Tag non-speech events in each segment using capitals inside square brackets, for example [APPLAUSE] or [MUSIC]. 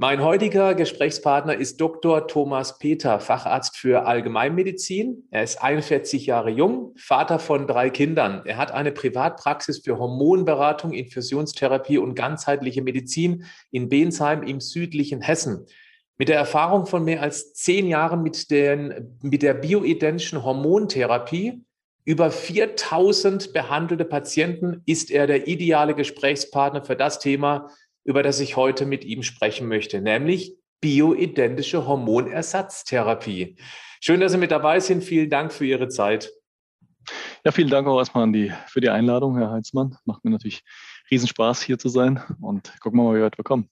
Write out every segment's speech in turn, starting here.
Mein heutiger Gesprächspartner ist Dr. Thomas Peter, Facharzt für Allgemeinmedizin. Er ist 41 Jahre jung, Vater von drei Kindern. Er hat eine Privatpraxis für Hormonberatung, Infusionstherapie und ganzheitliche Medizin in Bensheim im südlichen Hessen. Mit der Erfahrung von mehr als zehn Jahren mit, den, mit der bioidentischen Hormontherapie über 4000 behandelte Patienten ist er der ideale Gesprächspartner für das Thema, über das ich heute mit ihm sprechen möchte, nämlich bioidentische Hormonersatztherapie. Schön, dass Sie mit dabei sind. Vielen Dank für Ihre Zeit. Ja, vielen Dank auch erstmal die, für die Einladung, Herr Heitzmann. Macht mir natürlich Riesenspaß, hier zu sein und gucken wir mal, wie weit wir kommen.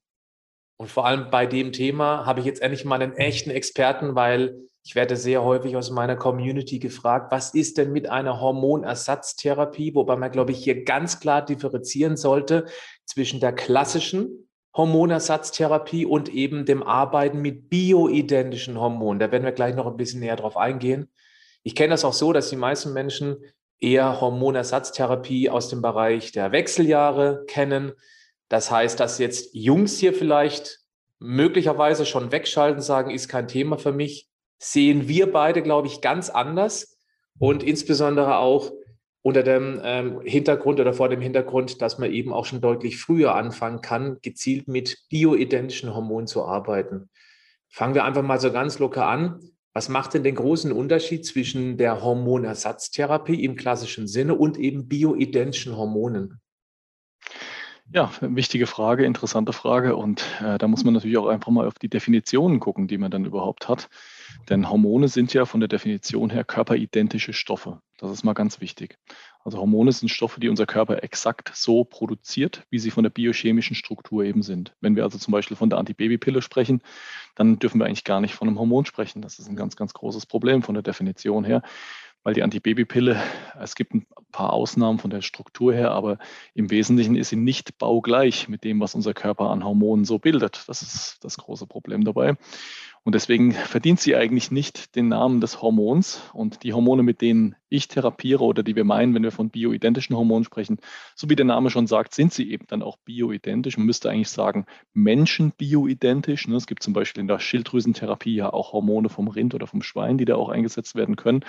Und vor allem bei dem Thema habe ich jetzt endlich mal einen echten Experten, weil ich werde sehr häufig aus meiner Community gefragt, was ist denn mit einer Hormonersatztherapie, wobei man, glaube ich, hier ganz klar differenzieren sollte zwischen der klassischen Hormonersatztherapie und eben dem Arbeiten mit bioidentischen Hormonen. Da werden wir gleich noch ein bisschen näher drauf eingehen. Ich kenne das auch so, dass die meisten Menschen eher Hormonersatztherapie aus dem Bereich der Wechseljahre kennen. Das heißt, dass jetzt Jungs hier vielleicht möglicherweise schon wegschalten, sagen, ist kein Thema für mich, sehen wir beide, glaube ich, ganz anders und insbesondere auch unter dem ähm, Hintergrund oder vor dem Hintergrund, dass man eben auch schon deutlich früher anfangen kann, gezielt mit bioidentischen Hormonen zu arbeiten. Fangen wir einfach mal so ganz locker an. Was macht denn den großen Unterschied zwischen der Hormonersatztherapie im klassischen Sinne und eben bioidentischen Hormonen? Ja, wichtige Frage, interessante Frage. Und äh, da muss man natürlich auch einfach mal auf die Definitionen gucken, die man dann überhaupt hat. Denn Hormone sind ja von der Definition her körperidentische Stoffe. Das ist mal ganz wichtig. Also Hormone sind Stoffe, die unser Körper exakt so produziert, wie sie von der biochemischen Struktur eben sind. Wenn wir also zum Beispiel von der Antibabypille sprechen, dann dürfen wir eigentlich gar nicht von einem Hormon sprechen. Das ist ein ganz, ganz großes Problem von der Definition her weil die Antibabypille, es gibt ein paar Ausnahmen von der Struktur her, aber im Wesentlichen ist sie nicht baugleich mit dem, was unser Körper an Hormonen so bildet. Das ist das große Problem dabei. Und deswegen verdient sie eigentlich nicht den Namen des Hormons. Und die Hormone, mit denen ich therapiere oder die wir meinen, wenn wir von bioidentischen Hormonen sprechen, so wie der Name schon sagt, sind sie eben dann auch bioidentisch. Man müsste eigentlich sagen, Menschen bioidentisch. Ne? Es gibt zum Beispiel in der Schilddrüsentherapie ja auch Hormone vom Rind oder vom Schwein, die da auch eingesetzt werden können.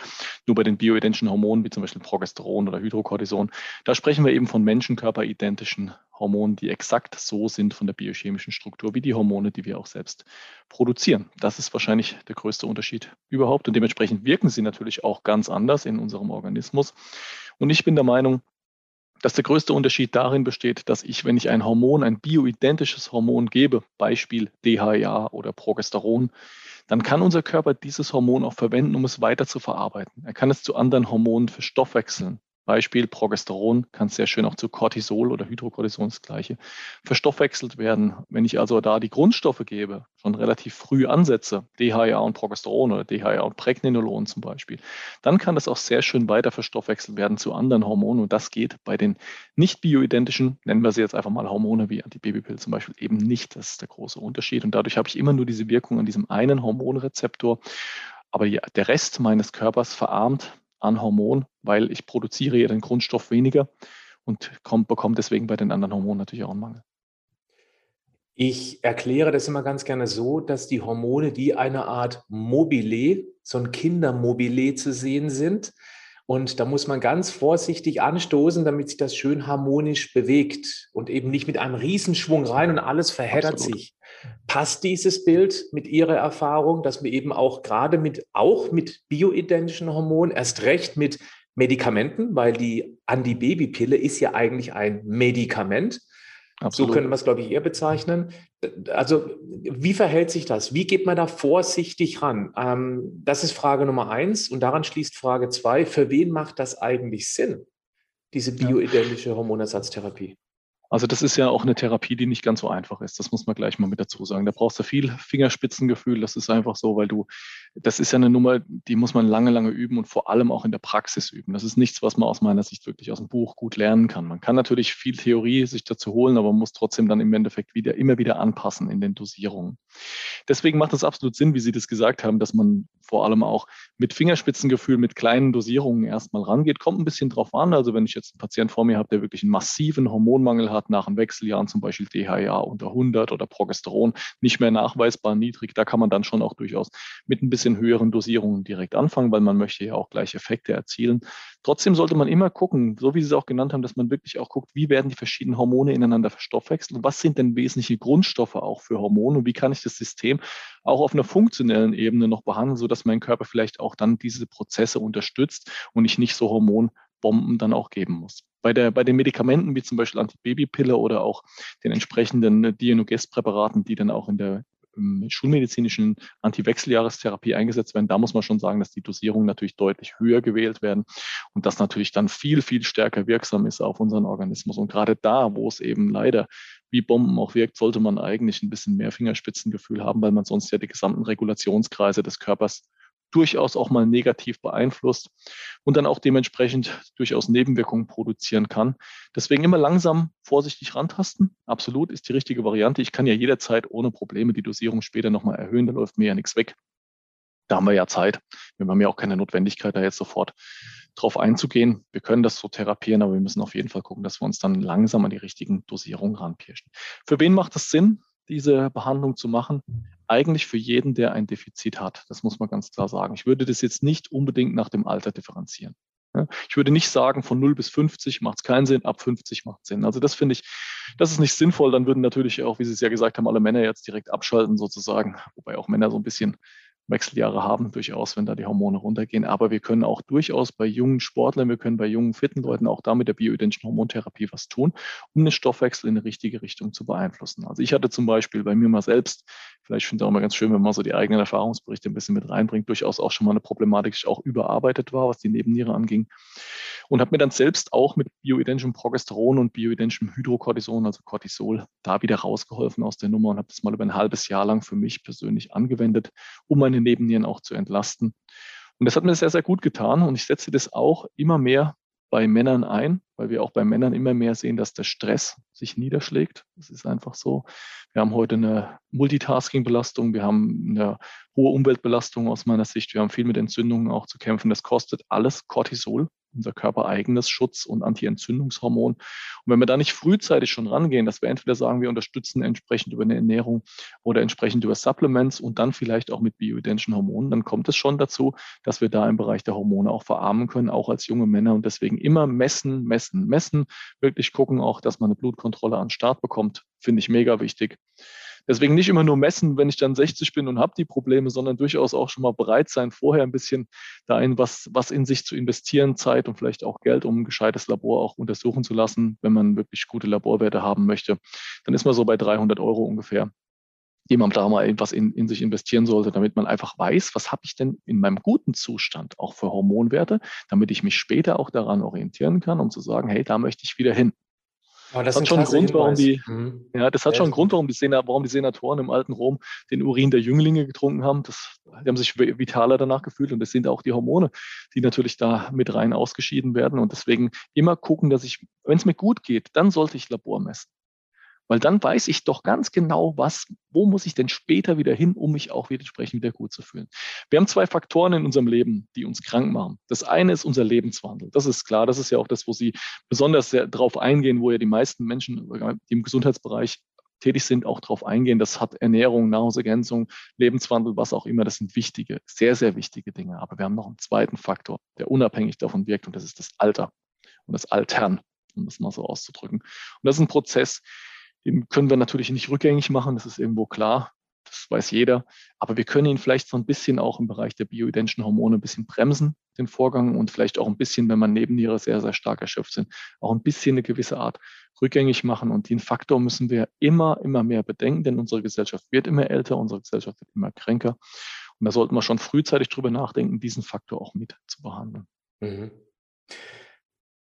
Nur bei den bioidentischen Hormonen, wie zum Beispiel Progesteron oder Hydrocortison, da sprechen wir eben von menschenkörperidentischen Hormonen, die exakt so sind von der biochemischen Struktur wie die Hormone, die wir auch selbst produzieren. Das ist wahrscheinlich der größte Unterschied überhaupt und dementsprechend wirken sie natürlich auch ganz anders in unserem Organismus. Und ich bin der Meinung, dass der größte Unterschied darin besteht, dass ich, wenn ich ein Hormon, ein bioidentisches Hormon gebe, Beispiel DHA oder Progesteron, dann kann unser Körper dieses Hormon auch verwenden, um es weiter zu verarbeiten. Er kann es zu anderen Hormonen verstoffwechseln. Beispiel Progesteron kann sehr schön auch zu Cortisol oder Hydrocortison das gleiche verstoffwechselt werden. Wenn ich also da die Grundstoffe gebe, schon relativ früh ansetze, DHA und Progesteron oder DHA und Pregnenolon zum Beispiel, dann kann das auch sehr schön weiter verstoffwechselt werden zu anderen Hormonen und das geht bei den nicht bioidentischen, nennen wir sie jetzt einfach mal Hormone wie Antibabypill zum Beispiel, eben nicht. Das ist der große Unterschied und dadurch habe ich immer nur diese Wirkung an diesem einen Hormonrezeptor. Aber der Rest meines Körpers verarmt an Hormon, weil ich produziere ja den Grundstoff weniger und bekomme deswegen bei den anderen Hormonen natürlich auch einen Mangel. Ich erkläre das immer ganz gerne so, dass die Hormone wie eine Art Mobile, so ein Kindermobile zu sehen sind. Und da muss man ganz vorsichtig anstoßen, damit sich das schön harmonisch bewegt und eben nicht mit einem Riesenschwung rein und alles verheddert Absolut. sich. Passt dieses Bild mit Ihrer Erfahrung, dass wir eben auch gerade mit, auch mit bioidentischen Hormonen, erst recht mit Medikamenten, weil die Antibabypille ist ja eigentlich ein Medikament. Absolut. So können wir es, glaube ich, eher bezeichnen. Also, wie verhält sich das? Wie geht man da vorsichtig ran? Ähm, das ist Frage Nummer eins. Und daran schließt Frage zwei. Für wen macht das eigentlich Sinn, diese bioidentische Hormonersatztherapie? Also das ist ja auch eine Therapie, die nicht ganz so einfach ist. Das muss man gleich mal mit dazu sagen. Da brauchst du viel Fingerspitzengefühl. Das ist einfach so, weil du, das ist ja eine Nummer, die muss man lange, lange üben und vor allem auch in der Praxis üben. Das ist nichts, was man aus meiner Sicht wirklich aus dem Buch gut lernen kann. Man kann natürlich viel Theorie sich dazu holen, aber man muss trotzdem dann im Endeffekt wieder, immer wieder anpassen in den Dosierungen. Deswegen macht es absolut Sinn, wie Sie das gesagt haben, dass man vor allem auch mit Fingerspitzengefühl, mit kleinen Dosierungen erstmal rangeht. Kommt ein bisschen drauf an. Also wenn ich jetzt einen Patienten vor mir habe, der wirklich einen massiven Hormonmangel hat, nach den Wechseljahren zum Beispiel DHA unter 100 oder Progesteron nicht mehr nachweisbar niedrig, da kann man dann schon auch durchaus mit ein bisschen höheren Dosierungen direkt anfangen, weil man möchte ja auch gleich Effekte erzielen. Trotzdem sollte man immer gucken, so wie Sie es auch genannt haben, dass man wirklich auch guckt, wie werden die verschiedenen Hormone ineinander verstoffwechselt und was sind denn wesentliche Grundstoffe auch für Hormone und wie kann ich das System auch auf einer funktionellen Ebene noch behandeln, sodass mein Körper vielleicht auch dann diese Prozesse unterstützt und ich nicht so Hormonbomben dann auch geben muss. Bei, der, bei den Medikamenten wie zum Beispiel Antibabypille oder auch den entsprechenden Dienogest-Präparaten, die dann auch in der schulmedizinischen Antiwechseljahrestherapie eingesetzt werden, da muss man schon sagen, dass die Dosierungen natürlich deutlich höher gewählt werden und das natürlich dann viel, viel stärker wirksam ist auf unseren Organismus. Und gerade da, wo es eben leider wie Bomben auch wirkt, sollte man eigentlich ein bisschen mehr Fingerspitzengefühl haben, weil man sonst ja die gesamten Regulationskreise des Körpers durchaus auch mal negativ beeinflusst und dann auch dementsprechend durchaus Nebenwirkungen produzieren kann. Deswegen immer langsam vorsichtig rantasten. Absolut ist die richtige Variante. Ich kann ja jederzeit ohne Probleme die Dosierung später nochmal erhöhen, da läuft mir ja nichts weg. Da haben wir ja Zeit. Wir haben ja auch keine Notwendigkeit, da jetzt sofort drauf einzugehen. Wir können das so therapieren, aber wir müssen auf jeden Fall gucken, dass wir uns dann langsam an die richtigen Dosierungen ranpirschen. Für wen macht es Sinn, diese Behandlung zu machen? Eigentlich für jeden, der ein Defizit hat. Das muss man ganz klar sagen. Ich würde das jetzt nicht unbedingt nach dem Alter differenzieren. Ich würde nicht sagen, von 0 bis 50 macht es keinen Sinn, ab 50 macht es Sinn. Also das finde ich, das ist nicht sinnvoll. Dann würden natürlich auch, wie Sie es ja gesagt haben, alle Männer jetzt direkt abschalten sozusagen, wobei auch Männer so ein bisschen Wechseljahre haben, durchaus, wenn da die Hormone runtergehen. Aber wir können auch durchaus bei jungen Sportlern, wir können bei jungen, fitten Leuten auch da mit der bioidentischen Hormontherapie was tun, um den Stoffwechsel in eine richtige Richtung zu beeinflussen. Also ich hatte zum Beispiel bei mir mal selbst, vielleicht finde ich auch mal ganz schön, wenn man so die eigenen Erfahrungsberichte ein bisschen mit reinbringt, durchaus auch schon mal eine Problematik, die auch überarbeitet war, was die Nebenniere anging. Und habe mir dann selbst auch mit bioidentischem Progesteron und bioidentischem Hydrocortison, also Cortisol, da wieder rausgeholfen aus der Nummer und habe das mal über ein halbes Jahr lang für mich persönlich angewendet, um meine Nebennieren auch zu entlasten. Und das hat mir sehr, sehr gut getan. Und ich setze das auch immer mehr bei Männern ein, weil wir auch bei Männern immer mehr sehen, dass der Stress sich niederschlägt. Das ist einfach so. Wir haben heute eine Multitasking-Belastung, wir haben eine hohe Umweltbelastung aus meiner Sicht, wir haben viel mit Entzündungen auch zu kämpfen. Das kostet alles Cortisol unser körpereigenes Schutz- und Anti-Entzündungshormon. Und wenn wir da nicht frühzeitig schon rangehen, dass wir entweder sagen, wir unterstützen entsprechend über eine Ernährung oder entsprechend über Supplements und dann vielleicht auch mit bioidentischen Hormonen, dann kommt es schon dazu, dass wir da im Bereich der Hormone auch verarmen können, auch als junge Männer. Und deswegen immer messen, messen, messen, wirklich gucken auch, dass man eine Blutkontrolle an Start bekommt, finde ich mega wichtig. Deswegen nicht immer nur messen, wenn ich dann 60 bin und habe die Probleme, sondern durchaus auch schon mal bereit sein, vorher ein bisschen da in was, was in sich zu investieren, Zeit und vielleicht auch Geld, um ein gescheites Labor auch untersuchen zu lassen, wenn man wirklich gute Laborwerte haben möchte. Dann ist man so bei 300 Euro ungefähr die man da mal etwas in, in sich investieren sollte, damit man einfach weiß, was habe ich denn in meinem guten Zustand auch für Hormonwerte, damit ich mich später auch daran orientieren kann, um zu sagen, hey, da möchte ich wieder hin. Aber das, das hat schon einen Grund, warum die, mhm. ja, das hat schon einen Grund, warum die, Sena, warum die Senatoren im alten Rom den Urin der Jünglinge getrunken haben. Das, die haben sich vitaler danach gefühlt und das sind auch die Hormone, die natürlich da mit rein ausgeschieden werden. Und deswegen immer gucken, dass ich, wenn es mir gut geht, dann sollte ich Labor messen. Weil dann weiß ich doch ganz genau, was, wo muss ich denn später wieder hin, um mich auch wieder entsprechend wieder gut zu fühlen. Wir haben zwei Faktoren in unserem Leben, die uns krank machen. Das eine ist unser Lebenswandel. Das ist klar. Das ist ja auch das, wo Sie besonders darauf eingehen, wo ja die meisten Menschen, die im Gesundheitsbereich tätig sind, auch darauf eingehen. Das hat Ernährung, Nahrungsergänzung, Lebenswandel, was auch immer. Das sind wichtige, sehr, sehr wichtige Dinge. Aber wir haben noch einen zweiten Faktor, der unabhängig davon wirkt, und das ist das Alter und das Altern, um das mal so auszudrücken. Und das ist ein Prozess, können wir natürlich nicht rückgängig machen, das ist irgendwo klar, das weiß jeder. Aber wir können ihn vielleicht so ein bisschen auch im Bereich der bioidentischen Hormone ein bisschen bremsen, den Vorgang, und vielleicht auch ein bisschen, wenn man Nebenniere sehr, sehr stark erschöpft sind, auch ein bisschen eine gewisse Art rückgängig machen. Und den Faktor müssen wir immer, immer mehr bedenken, denn unsere Gesellschaft wird immer älter, unsere Gesellschaft wird immer kränker. Und da sollten wir schon frühzeitig drüber nachdenken, diesen Faktor auch mit zu behandeln. Mhm.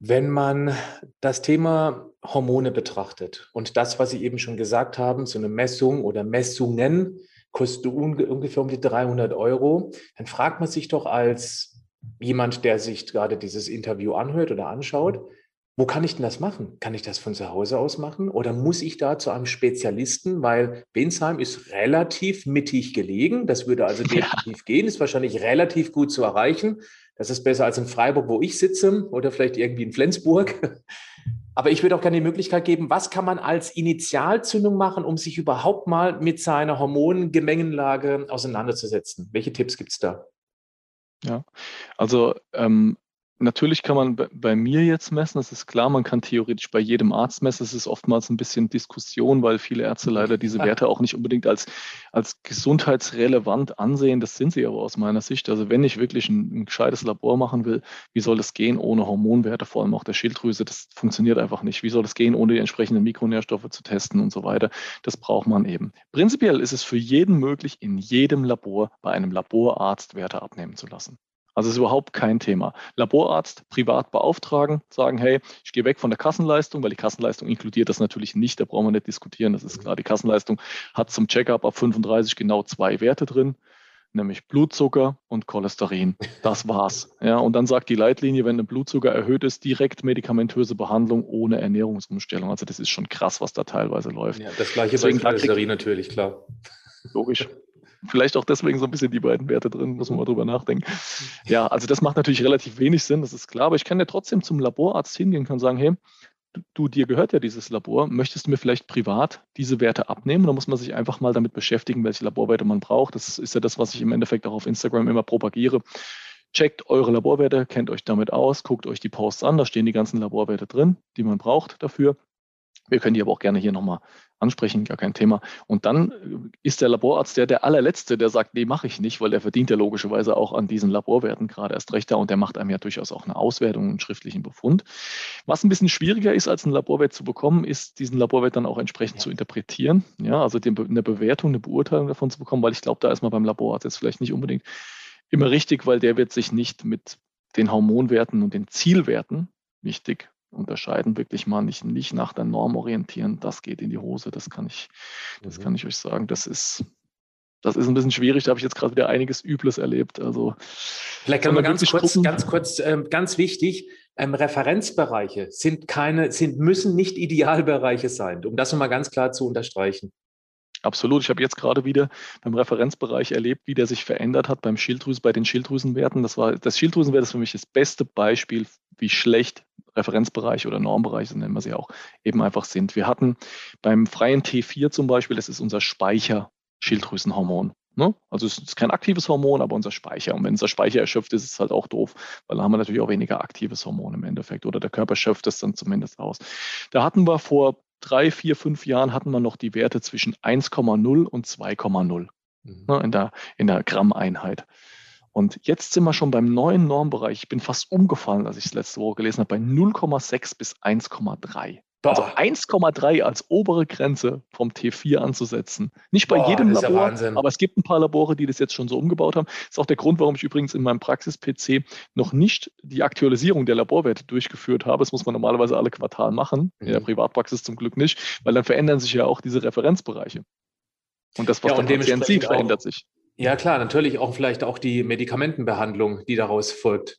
Wenn man das Thema Hormone betrachtet und das, was Sie eben schon gesagt haben, so eine Messung oder Messungen kostet ungefähr um die 300 Euro, dann fragt man sich doch als jemand, der sich gerade dieses Interview anhört oder anschaut, wo kann ich denn das machen? Kann ich das von zu Hause aus machen oder muss ich da zu einem Spezialisten? Weil Bensheim ist relativ mittig gelegen. Das würde also [LAUGHS] definitiv ja. gehen, ist wahrscheinlich relativ gut zu erreichen. Das ist besser als in Freiburg, wo ich sitze oder vielleicht irgendwie in Flensburg. [LAUGHS] Aber ich würde auch gerne die Möglichkeit geben, was kann man als Initialzündung machen, um sich überhaupt mal mit seiner Hormongemengenlage auseinanderzusetzen? Welche Tipps gibt es da? Ja, also ähm, Natürlich kann man bei mir jetzt messen, das ist klar, man kann theoretisch bei jedem Arzt messen. Es ist oftmals ein bisschen Diskussion, weil viele Ärzte leider diese Werte auch nicht unbedingt als, als gesundheitsrelevant ansehen. Das sind sie aber aus meiner Sicht. Also wenn ich wirklich ein, ein gescheites Labor machen will, wie soll das gehen ohne Hormonwerte, vor allem auch der Schilddrüse? Das funktioniert einfach nicht. Wie soll das gehen, ohne die entsprechenden Mikronährstoffe zu testen und so weiter? Das braucht man eben. Prinzipiell ist es für jeden möglich, in jedem Labor bei einem Laborarzt Werte abnehmen zu lassen. Also ist überhaupt kein Thema. Laborarzt privat beauftragen, sagen, hey, ich gehe weg von der Kassenleistung, weil die Kassenleistung inkludiert das natürlich nicht, da brauchen wir nicht diskutieren, das ist klar. Die Kassenleistung hat zum Checkup ab 35 genau zwei Werte drin, nämlich Blutzucker und Cholesterin. Das war's. Ja, und dann sagt die Leitlinie, wenn der Blutzucker erhöht ist, direkt medikamentöse Behandlung ohne Ernährungsumstellung. Also das ist schon krass, was da teilweise läuft. Ja, das gleiche Deswegen bei Cholesterin natürlich, klar. Logisch. Vielleicht auch deswegen so ein bisschen die beiden Werte drin, muss man mal drüber nachdenken. Ja, also das macht natürlich relativ wenig Sinn, das ist klar, aber ich kann ja trotzdem zum Laborarzt hingehen und sagen, hey, du, du, dir gehört ja dieses Labor, möchtest du mir vielleicht privat diese Werte abnehmen? Da muss man sich einfach mal damit beschäftigen, welche Laborwerte man braucht. Das ist ja das, was ich im Endeffekt auch auf Instagram immer propagiere. Checkt eure Laborwerte, kennt euch damit aus, guckt euch die Posts an, da stehen die ganzen Laborwerte drin, die man braucht dafür. Wir können die aber auch gerne hier nochmal ansprechen, gar kein Thema. Und dann äh, ist der Laborarzt der, der allerletzte, der sagt, nee, mache ich nicht, weil der verdient ja logischerweise auch an diesen Laborwerten gerade erst recht da und der macht einem ja durchaus auch eine Auswertung, einen schriftlichen Befund. Was ein bisschen schwieriger ist, als einen Laborwert zu bekommen, ist, diesen Laborwert dann auch entsprechend ja. zu interpretieren. Ja, also eine Bewertung, eine Beurteilung davon zu bekommen, weil ich glaube, da ist man beim Laborarzt jetzt vielleicht nicht unbedingt immer richtig, weil der wird sich nicht mit den Hormonwerten und den Zielwerten wichtig unterscheiden, wirklich mal nicht, nicht nach der Norm orientieren, das geht in die Hose, das kann ich, das mhm. kann ich euch sagen. Das ist, das ist ein bisschen schwierig, da habe ich jetzt gerade wieder einiges Übles erlebt. Also vielleicht kann man ganz kurz, ganz kurz, ähm, ganz wichtig, ähm, Referenzbereiche sind keine, sind, müssen nicht Idealbereiche sein, um das nochmal ganz klar zu unterstreichen. Absolut. Ich habe jetzt gerade wieder beim Referenzbereich erlebt, wie der sich verändert hat beim Schilddrüsen, bei den Schilddrüsenwerten. Das war das Schilddrüsenwert ist für mich das beste Beispiel, wie schlecht Referenzbereich oder Normbereich, so nennen wir sie auch, eben einfach sind. Wir hatten beim freien T4 zum Beispiel, das ist unser Speicher-Schilddrüsenhormon. Ne? Also es ist kein aktives Hormon, aber unser Speicher. Und wenn unser Speicher erschöpft ist, ist es halt auch doof, weil dann haben wir natürlich auch weniger aktives Hormon im Endeffekt. Oder der Körper schöpft es dann zumindest aus. Da hatten wir vor drei, vier, fünf Jahren hatten wir noch die Werte zwischen 1,0 und 2,0 mhm. ne, in, der, in der Grammeinheit. Und jetzt sind wir schon beim neuen Normbereich. Ich bin fast umgefallen, als ich es letzte Woche gelesen habe, bei 0,6 bis 1,3. Also 1,3 als obere Grenze vom T4 anzusetzen. Nicht bei Boah, jedem Labor, ja aber es gibt ein paar Labore, die das jetzt schon so umgebaut haben. Das ist auch der Grund, warum ich übrigens in meinem Praxis-PC noch nicht die Aktualisierung der Laborwerte durchgeführt habe. Das muss man normalerweise alle Quartal machen, mhm. in der mhm. Privatpraxis zum Glück nicht, weil dann verändern sich ja auch diese Referenzbereiche. Und das, was ja, der Patient sieht, verändert sich. Ja, klar, natürlich auch vielleicht auch die Medikamentenbehandlung, die daraus folgt.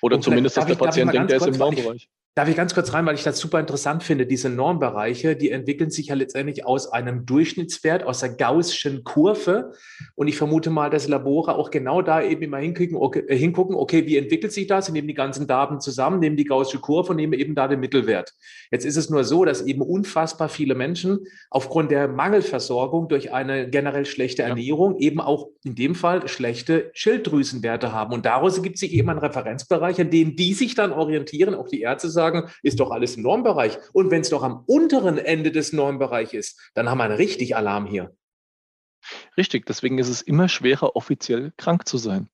Oder und zumindest, dass der Patient denkt, der ist im Normbereich. Darf ich ganz kurz rein, weil ich das super interessant finde, diese Normbereiche, die entwickeln sich ja letztendlich aus einem Durchschnittswert, aus der gaußschen Kurve. Und ich vermute mal, dass Labore auch genau da eben immer hingucken, okay, äh, hingucken, okay, wie entwickelt sich das? Sie nehmen die ganzen Daten zusammen, nehmen die gaußsche Kurve und nehmen eben da den Mittelwert. Jetzt ist es nur so, dass eben unfassbar viele Menschen aufgrund der Mangelversorgung durch eine generell schlechte Ernährung ja. eben auch in dem Fall schlechte Schilddrüsenwerte haben. Und daraus gibt sich eben ein Referenzbereich, an dem die sich dann orientieren, auch die Ärzte sagen, sagen, ist doch alles im Normbereich. Und wenn es doch am unteren Ende des Normbereichs ist, dann haben wir einen richtig Alarm hier. Richtig, deswegen ist es immer schwerer, offiziell krank zu sein.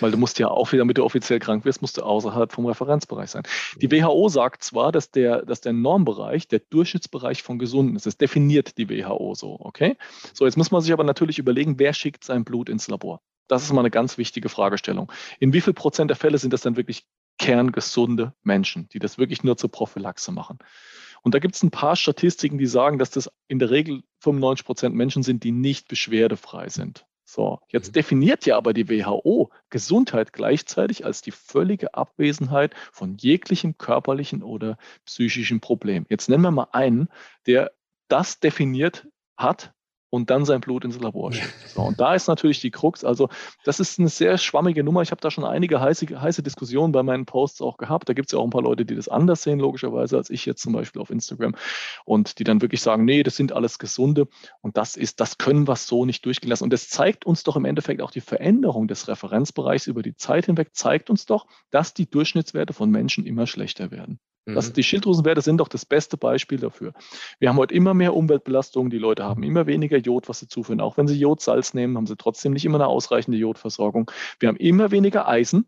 Weil du musst ja auch wieder, damit du offiziell krank wirst, musst du außerhalb vom Referenzbereich sein. Die WHO sagt zwar, dass der, dass der Normbereich der Durchschnittsbereich von Gesunden ist. Das definiert die WHO so, okay? So, jetzt muss man sich aber natürlich überlegen, wer schickt sein Blut ins Labor? Das ist mal eine ganz wichtige Fragestellung. In wie viel Prozent der Fälle sind das dann wirklich kerngesunde Menschen, die das wirklich nur zur Prophylaxe machen. Und da gibt es ein paar Statistiken, die sagen, dass das in der Regel 95 Prozent Menschen sind, die nicht beschwerdefrei sind. So, jetzt mhm. definiert ja aber die WHO Gesundheit gleichzeitig als die völlige Abwesenheit von jeglichem körperlichen oder psychischen Problem. Jetzt nennen wir mal einen, der das definiert hat und dann sein Blut ins Labor schickt. So, und da ist natürlich die Krux. Also, das ist eine sehr schwammige Nummer. Ich habe da schon einige heiße, heiße Diskussionen bei meinen Posts auch gehabt. Da gibt es ja auch ein paar Leute, die das anders sehen, logischerweise, als ich jetzt zum Beispiel auf Instagram. Und die dann wirklich sagen, nee, das sind alles Gesunde. Und das ist, das können wir so nicht durchgehen lassen. Und das zeigt uns doch im Endeffekt auch die Veränderung des Referenzbereichs über die Zeit hinweg, zeigt uns doch, dass die Durchschnittswerte von Menschen immer schlechter werden. Das, mhm. die Schilddrüsenwerte sind doch das beste Beispiel dafür. Wir haben heute immer mehr Umweltbelastungen, die Leute haben immer weniger Jod, was sie zuführen. Auch wenn sie Jodsalz nehmen, haben sie trotzdem nicht immer eine ausreichende Jodversorgung. Wir haben immer weniger Eisen,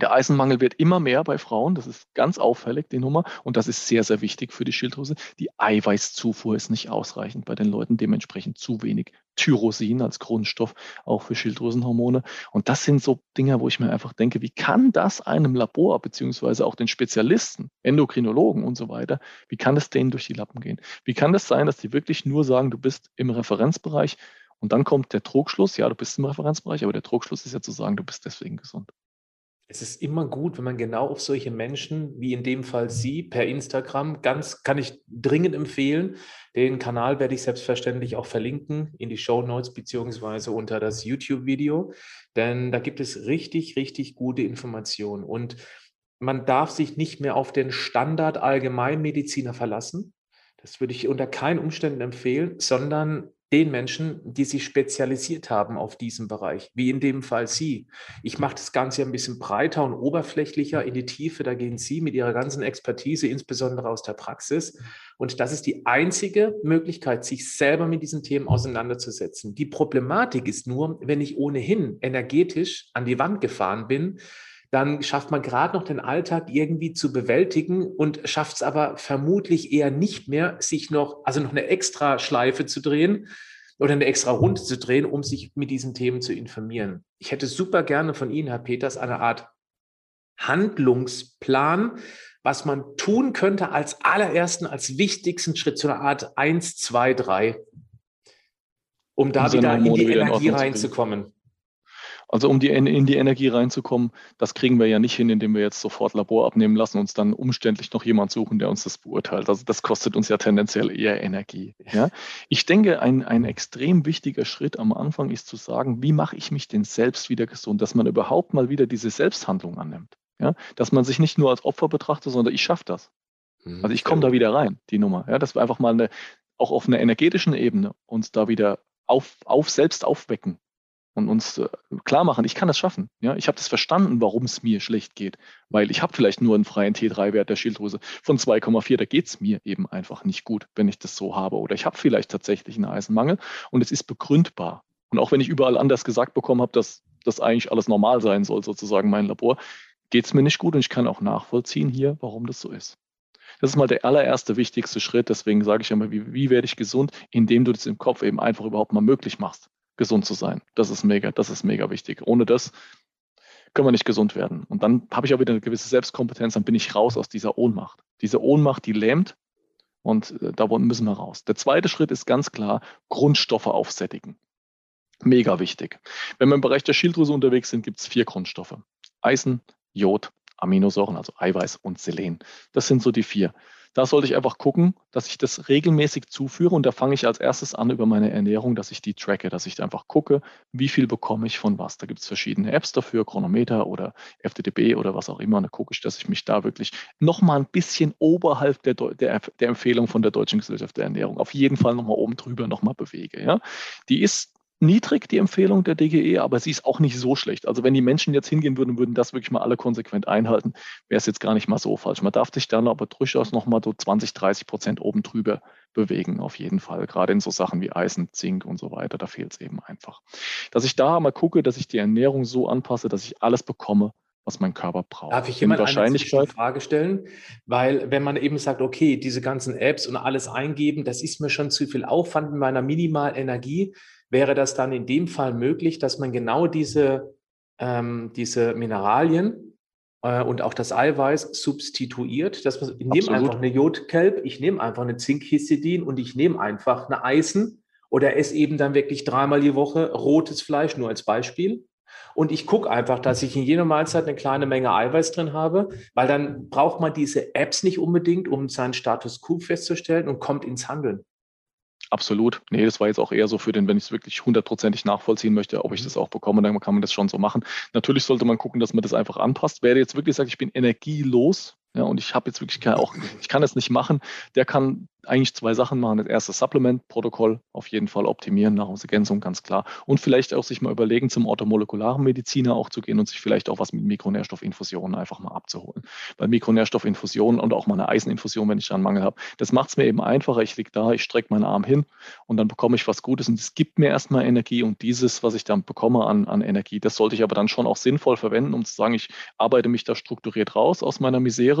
der Eisenmangel wird immer mehr bei Frauen. Das ist ganz auffällig, die Nummer. Und das ist sehr, sehr wichtig für die Schilddrüse. Die Eiweißzufuhr ist nicht ausreichend bei den Leuten. Dementsprechend zu wenig Tyrosin als Grundstoff, auch für Schilddrüsenhormone. Und das sind so Dinge, wo ich mir einfach denke, wie kann das einem Labor, beziehungsweise auch den Spezialisten, Endokrinologen und so weiter, wie kann es denen durch die Lappen gehen? Wie kann das sein, dass die wirklich nur sagen, du bist im Referenzbereich und dann kommt der Trugschluss, ja, du bist im Referenzbereich, aber der Trugschluss ist ja zu sagen, du bist deswegen gesund es ist immer gut, wenn man genau auf solche Menschen, wie in dem Fall Sie, per Instagram, ganz kann ich dringend empfehlen. Den Kanal werde ich selbstverständlich auch verlinken in die Show Notes beziehungsweise unter das YouTube-Video, denn da gibt es richtig, richtig gute Informationen und man darf sich nicht mehr auf den Standard Allgemeinmediziner verlassen. Das würde ich unter keinen Umständen empfehlen, sondern den Menschen, die sich spezialisiert haben auf diesen Bereich, wie in dem Fall Sie. Ich mache das Ganze ein bisschen breiter und oberflächlicher in die Tiefe. Da gehen Sie mit Ihrer ganzen Expertise, insbesondere aus der Praxis. Und das ist die einzige Möglichkeit, sich selber mit diesen Themen auseinanderzusetzen. Die Problematik ist nur, wenn ich ohnehin energetisch an die Wand gefahren bin, dann schafft man gerade noch den Alltag irgendwie zu bewältigen und schafft es aber vermutlich eher nicht mehr, sich noch, also noch eine extra Schleife zu drehen oder eine extra Runde zu drehen, um sich mit diesen Themen zu informieren. Ich hätte super gerne von Ihnen, Herr Peters, eine Art Handlungsplan, was man tun könnte als allerersten, als wichtigsten Schritt, so eine Art 1, 2, 3, um da wieder in die Energie reinzukommen. Also um die, in die Energie reinzukommen, das kriegen wir ja nicht hin, indem wir jetzt sofort Labor abnehmen lassen, uns dann umständlich noch jemand suchen, der uns das beurteilt. Also das kostet uns ja tendenziell eher Energie. Ja? Ich denke, ein, ein extrem wichtiger Schritt am Anfang ist zu sagen, wie mache ich mich denn selbst wieder gesund, dass man überhaupt mal wieder diese Selbsthandlung annimmt. Ja? Dass man sich nicht nur als Opfer betrachtet, sondern ich schaffe das. Mhm, also ich komme da wieder rein, die Nummer. Ja? Dass wir einfach mal eine, auch auf einer energetischen Ebene uns da wieder auf, auf selbst aufwecken und uns äh, klar machen, ich kann das schaffen. Ja, ich habe das verstanden, warum es mir schlecht geht, weil ich habe vielleicht nur einen freien T3-Wert der Schilddrüse von 2,4, da geht es mir eben einfach nicht gut, wenn ich das so habe. Oder ich habe vielleicht tatsächlich einen Eisenmangel und es ist begründbar. Und auch wenn ich überall anders gesagt bekommen habe, dass das eigentlich alles normal sein soll, sozusagen mein Labor, geht es mir nicht gut und ich kann auch nachvollziehen hier, warum das so ist. Das ist mal der allererste wichtigste Schritt. Deswegen sage ich immer, wie, wie werde ich gesund, indem du das im Kopf eben einfach überhaupt mal möglich machst gesund zu sein. Das ist mega, das ist mega wichtig. Ohne das können wir nicht gesund werden. Und dann habe ich auch wieder eine gewisse Selbstkompetenz, dann bin ich raus aus dieser Ohnmacht. Diese Ohnmacht, die lähmt und äh, da müssen wir raus. Der zweite Schritt ist ganz klar, Grundstoffe aufsättigen. Mega wichtig. Wenn wir im Bereich der Schilddrüse unterwegs sind, gibt es vier Grundstoffe. Eisen, Jod, Aminosäuren, also Eiweiß und Selen. Das sind so die vier. Da sollte ich einfach gucken, dass ich das regelmäßig zuführe und da fange ich als erstes an über meine Ernährung, dass ich die tracke, dass ich einfach gucke, wie viel bekomme ich von was. Da gibt es verschiedene Apps dafür, Chronometer oder FTTB oder was auch immer. Und da gucke ich, dass ich mich da wirklich nochmal ein bisschen oberhalb der, der, der Empfehlung von der Deutschen Gesellschaft der Ernährung auf jeden Fall nochmal oben drüber nochmal bewege. Ja? Die ist niedrig, die Empfehlung der DGE, aber sie ist auch nicht so schlecht. Also wenn die Menschen jetzt hingehen würden und würden das wirklich mal alle konsequent einhalten, wäre es jetzt gar nicht mal so falsch. Man darf sich dann aber durchaus nochmal so 20, 30 Prozent oben drüber bewegen, auf jeden Fall. Gerade in so Sachen wie Eisen, Zink und so weiter, da fehlt es eben einfach. Dass ich da mal gucke, dass ich die Ernährung so anpasse, dass ich alles bekomme, was mein Körper braucht. Darf ich jemand eine Frage stellen? Weil wenn man eben sagt, okay, diese ganzen Apps und alles eingeben, das ist mir schon zu viel Aufwand mit meiner Minimal-Energie, wäre das dann in dem Fall möglich, dass man genau diese, ähm, diese Mineralien äh, und auch das Eiweiß substituiert. Das, ich nehme einfach eine Jodkelb, ich nehme einfach eine Zinkhistidin und ich nehme einfach eine Eisen oder esse eben dann wirklich dreimal die Woche rotes Fleisch, nur als Beispiel. Und ich gucke einfach, dass ich in jeder Mahlzeit eine kleine Menge Eiweiß drin habe, weil dann braucht man diese Apps nicht unbedingt, um seinen Status quo festzustellen und kommt ins Handeln. Absolut. Nee, das war jetzt auch eher so für den, wenn ich es wirklich hundertprozentig nachvollziehen möchte, ob ich mhm. das auch bekomme, dann kann man das schon so machen. Natürlich sollte man gucken, dass man das einfach anpasst. Wer jetzt wirklich sagt, ich bin energielos, ja, und ich habe jetzt wirklich keine, auch, ich kann es nicht machen, der kann eigentlich zwei Sachen machen. Das erste Supplement-Protokoll auf jeden Fall optimieren, Nahrungsergänzung ganz klar. Und vielleicht auch sich mal überlegen, zum orthomolekularen Mediziner auch zu gehen und sich vielleicht auch was mit Mikronährstoffinfusionen einfach mal abzuholen. Weil Mikronährstoffinfusionen und auch mal eine Eiseninfusion, wenn ich da einen Mangel habe, das macht es mir eben einfacher. Ich liege da, ich strecke meinen Arm hin und dann bekomme ich was Gutes und es gibt mir erstmal Energie und dieses, was ich dann bekomme an, an Energie, das sollte ich aber dann schon auch sinnvoll verwenden, um zu sagen, ich arbeite mich da strukturiert raus aus meiner Misere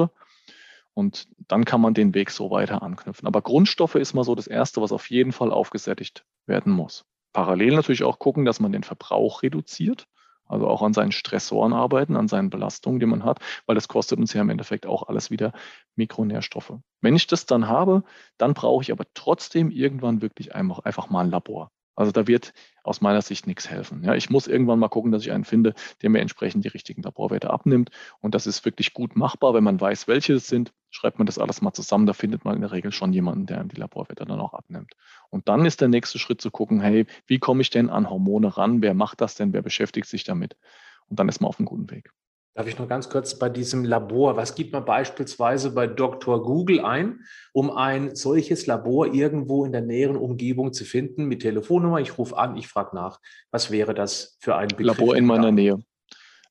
und dann kann man den Weg so weiter anknüpfen. Aber Grundstoffe ist mal so das Erste, was auf jeden Fall aufgesättigt werden muss. Parallel natürlich auch gucken, dass man den Verbrauch reduziert. Also auch an seinen Stressoren arbeiten, an seinen Belastungen, die man hat, weil das kostet uns ja im Endeffekt auch alles wieder Mikronährstoffe. Wenn ich das dann habe, dann brauche ich aber trotzdem irgendwann wirklich einfach, einfach mal ein Labor. Also da wird aus meiner Sicht nichts helfen. Ja, ich muss irgendwann mal gucken, dass ich einen finde, der mir entsprechend die richtigen Laborwerte abnimmt. Und das ist wirklich gut machbar, wenn man weiß, welche es sind. Schreibt man das alles mal zusammen, da findet man in der Regel schon jemanden, der die Laborwerte dann auch abnimmt. Und dann ist der nächste Schritt zu gucken, hey, wie komme ich denn an Hormone ran? Wer macht das denn? Wer beschäftigt sich damit? Und dann ist man auf einem guten Weg. Darf ich noch ganz kurz bei diesem Labor, was gibt man beispielsweise bei Dr. Google ein, um ein solches Labor irgendwo in der näheren Umgebung zu finden mit Telefonnummer? Ich rufe an, ich frage nach. Was wäre das für ein Begriff? Labor in meiner Nähe.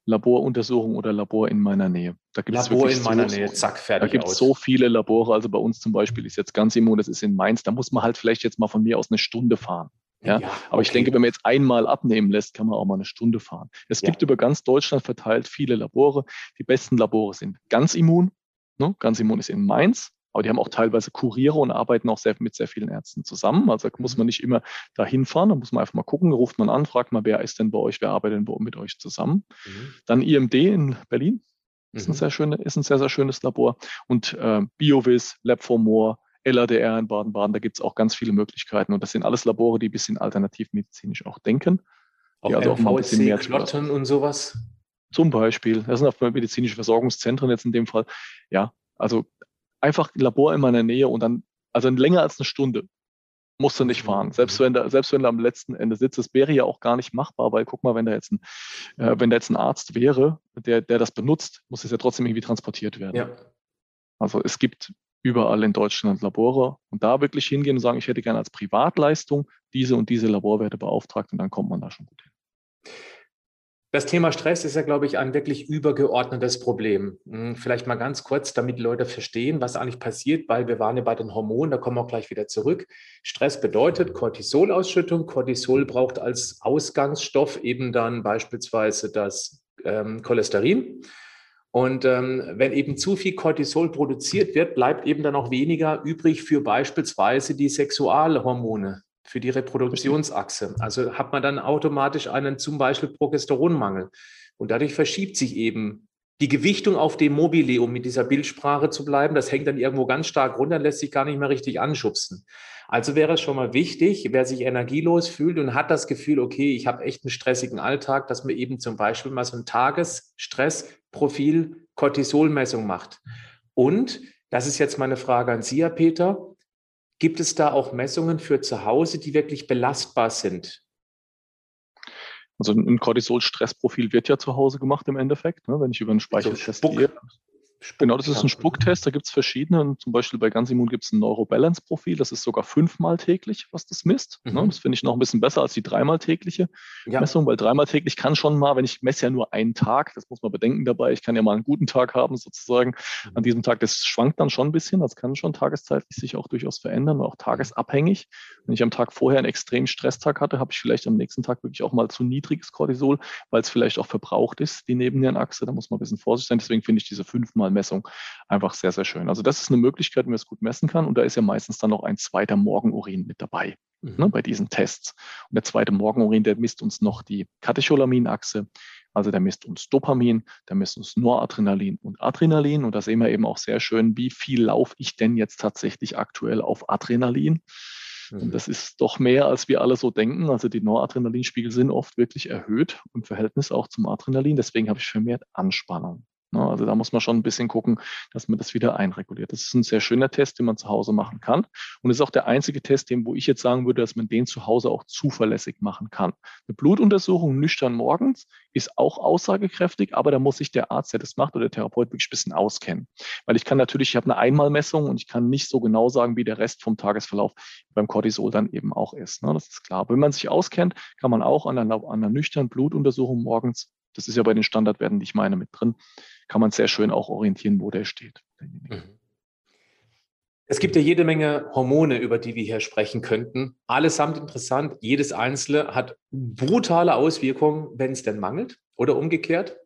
Laboruntersuchung oder Labor in meiner Nähe. Da gibt Labor in meiner so, Nähe, zack, fertig. Da gibt es so viele Labore. Also bei uns zum Beispiel ist jetzt ganz immun, das ist in Mainz. Da muss man halt vielleicht jetzt mal von mir aus eine Stunde fahren. Ja, ja aber okay. ich denke, wenn man jetzt einmal abnehmen lässt, kann man auch mal eine Stunde fahren. Es ja. gibt über ganz Deutschland verteilt viele Labore. Die besten Labore sind ganz immun. Ne? Ganz immun ist in Mainz. Aber die haben auch teilweise Kuriere und arbeiten auch sehr, mit sehr vielen Ärzten zusammen. Also muss mhm. man nicht immer dahin fahren, da muss man einfach mal gucken, ruft man an, fragt mal, wer ist denn bei euch, wer arbeitet denn mit euch zusammen. Mhm. Dann IMD in Berlin, ist, ein mhm. sehr schöne, ist ein sehr, sehr schönes Labor. Und äh, BioVis, Lab4More, LADR in Baden-Baden, da gibt es auch ganz viele Möglichkeiten. Und das sind alles Labore, die ein bisschen alternativmedizinisch auch denken. Auch also auch mal ein bisschen mehr Klotten und sowas? Zum Beispiel. Das sind auch medizinische Versorgungszentren jetzt in dem Fall. Ja, also einfach ein Labor in meiner Nähe und dann, also länger als eine Stunde musst du nicht mhm. fahren. Selbst wenn da, selbst wenn du am letzten Ende sitzt, das wäre ja auch gar nicht machbar, weil guck mal, wenn da jetzt ein, äh, wenn da jetzt ein Arzt wäre, der, der das benutzt, muss es ja trotzdem irgendwie transportiert werden. Ja. Also es gibt überall in Deutschland Labore und da wirklich hingehen und sagen, ich hätte gerne als Privatleistung diese und diese Laborwerte beauftragt und dann kommt man da schon gut hin. Das Thema Stress ist ja, glaube ich, ein wirklich übergeordnetes Problem. Hm, vielleicht mal ganz kurz, damit Leute verstehen, was eigentlich passiert, weil wir waren ja bei den Hormonen, da kommen wir auch gleich wieder zurück. Stress bedeutet Cortisolausschüttung. Cortisol braucht als Ausgangsstoff eben dann beispielsweise das ähm, Cholesterin. Und ähm, wenn eben zu viel Cortisol produziert wird, bleibt eben dann auch weniger übrig für beispielsweise die Sexualhormone, für die Reproduktionsachse. Also hat man dann automatisch einen zum Beispiel Progesteronmangel. Und dadurch verschiebt sich eben die Gewichtung auf dem Mobile, um mit dieser Bildsprache zu bleiben. Das hängt dann irgendwo ganz stark runter, lässt sich gar nicht mehr richtig anschubsen. Also wäre es schon mal wichtig, wer sich energielos fühlt und hat das Gefühl, okay, ich habe echt einen stressigen Alltag, dass man eben zum Beispiel mal so ein Tagesstress Profil Cortisolmessung macht. Und, das ist jetzt meine Frage an Sie, Herr Peter, gibt es da auch Messungen für zu Hause, die wirklich belastbar sind? Also ein Cortisol-Stressprofil wird ja zu Hause gemacht im Endeffekt, ne, wenn ich über einen Speicheltest also gehe. Spuck genau, das ist ein Spucktest, da gibt es verschiedene. Zum Beispiel bei Gansimmun gibt es ein Neurobalance-Profil, das ist sogar fünfmal täglich, was das misst. Ne? Mhm. Das finde ich noch ein bisschen besser als die dreimal tägliche ja. Messung, weil dreimal täglich kann schon mal, wenn ich messe ja nur einen Tag, das muss man bedenken dabei, ich kann ja mal einen guten Tag haben sozusagen. Mhm. An diesem Tag, das schwankt dann schon ein bisschen, das kann schon tageszeitlich sich auch durchaus verändern, auch tagesabhängig. Wenn ich am Tag vorher einen extremen Stresstag hatte, habe ich vielleicht am nächsten Tag wirklich auch mal zu niedriges Cortisol, weil es vielleicht auch verbraucht ist, die Nebennierenachse. Da muss man ein bisschen vorsichtig sein. Deswegen finde ich diese fünfmal Messung einfach sehr, sehr schön. Also das ist eine Möglichkeit, wie man es gut messen kann. Und da ist ja meistens dann noch ein zweiter Morgenurin mit dabei. Ne, mhm. Ne, bei diesen Tests. Und der zweite Morgenurin, der misst uns noch die Katecholaminachse, Also der misst uns Dopamin, der misst uns Noradrenalin und Adrenalin. Und da sehen wir eben auch sehr schön, wie viel laufe ich denn jetzt tatsächlich aktuell auf Adrenalin. Und mhm. das ist doch mehr, als wir alle so denken. Also die Noradrenalinspiegel sind oft wirklich erhöht im Verhältnis auch zum Adrenalin. Deswegen habe ich vermehrt Anspannung. Ne, also da muss man schon ein bisschen gucken, dass man das wieder einreguliert. Das ist ein sehr schöner Test, den man zu Hause machen kann. Und ist auch der einzige Test, den, wo ich jetzt sagen würde, dass man den zu Hause auch zuverlässig machen kann. Eine Blutuntersuchung nüchtern morgens ist auch aussagekräftig, aber da muss sich der Arzt, der das macht, oder der Therapeut wirklich ein bisschen auskennen. Weil ich kann natürlich, ich habe eine Einmalmessung und ich kann nicht so genau sagen, wie der Rest vom Tagesverlauf beim Cortisol dann eben auch ist. Ne? Das ist klar. Wenn man sich auskennt, kann man auch an einer, an einer nüchternen Blutuntersuchung morgens das ist ja bei den Standardwerten, die ich meine, mit drin, kann man sehr schön auch orientieren, wo der steht. Mhm. Es gibt ja jede Menge Hormone, über die wir hier sprechen könnten. Allesamt interessant. Jedes einzelne hat brutale Auswirkungen, wenn es denn mangelt oder umgekehrt.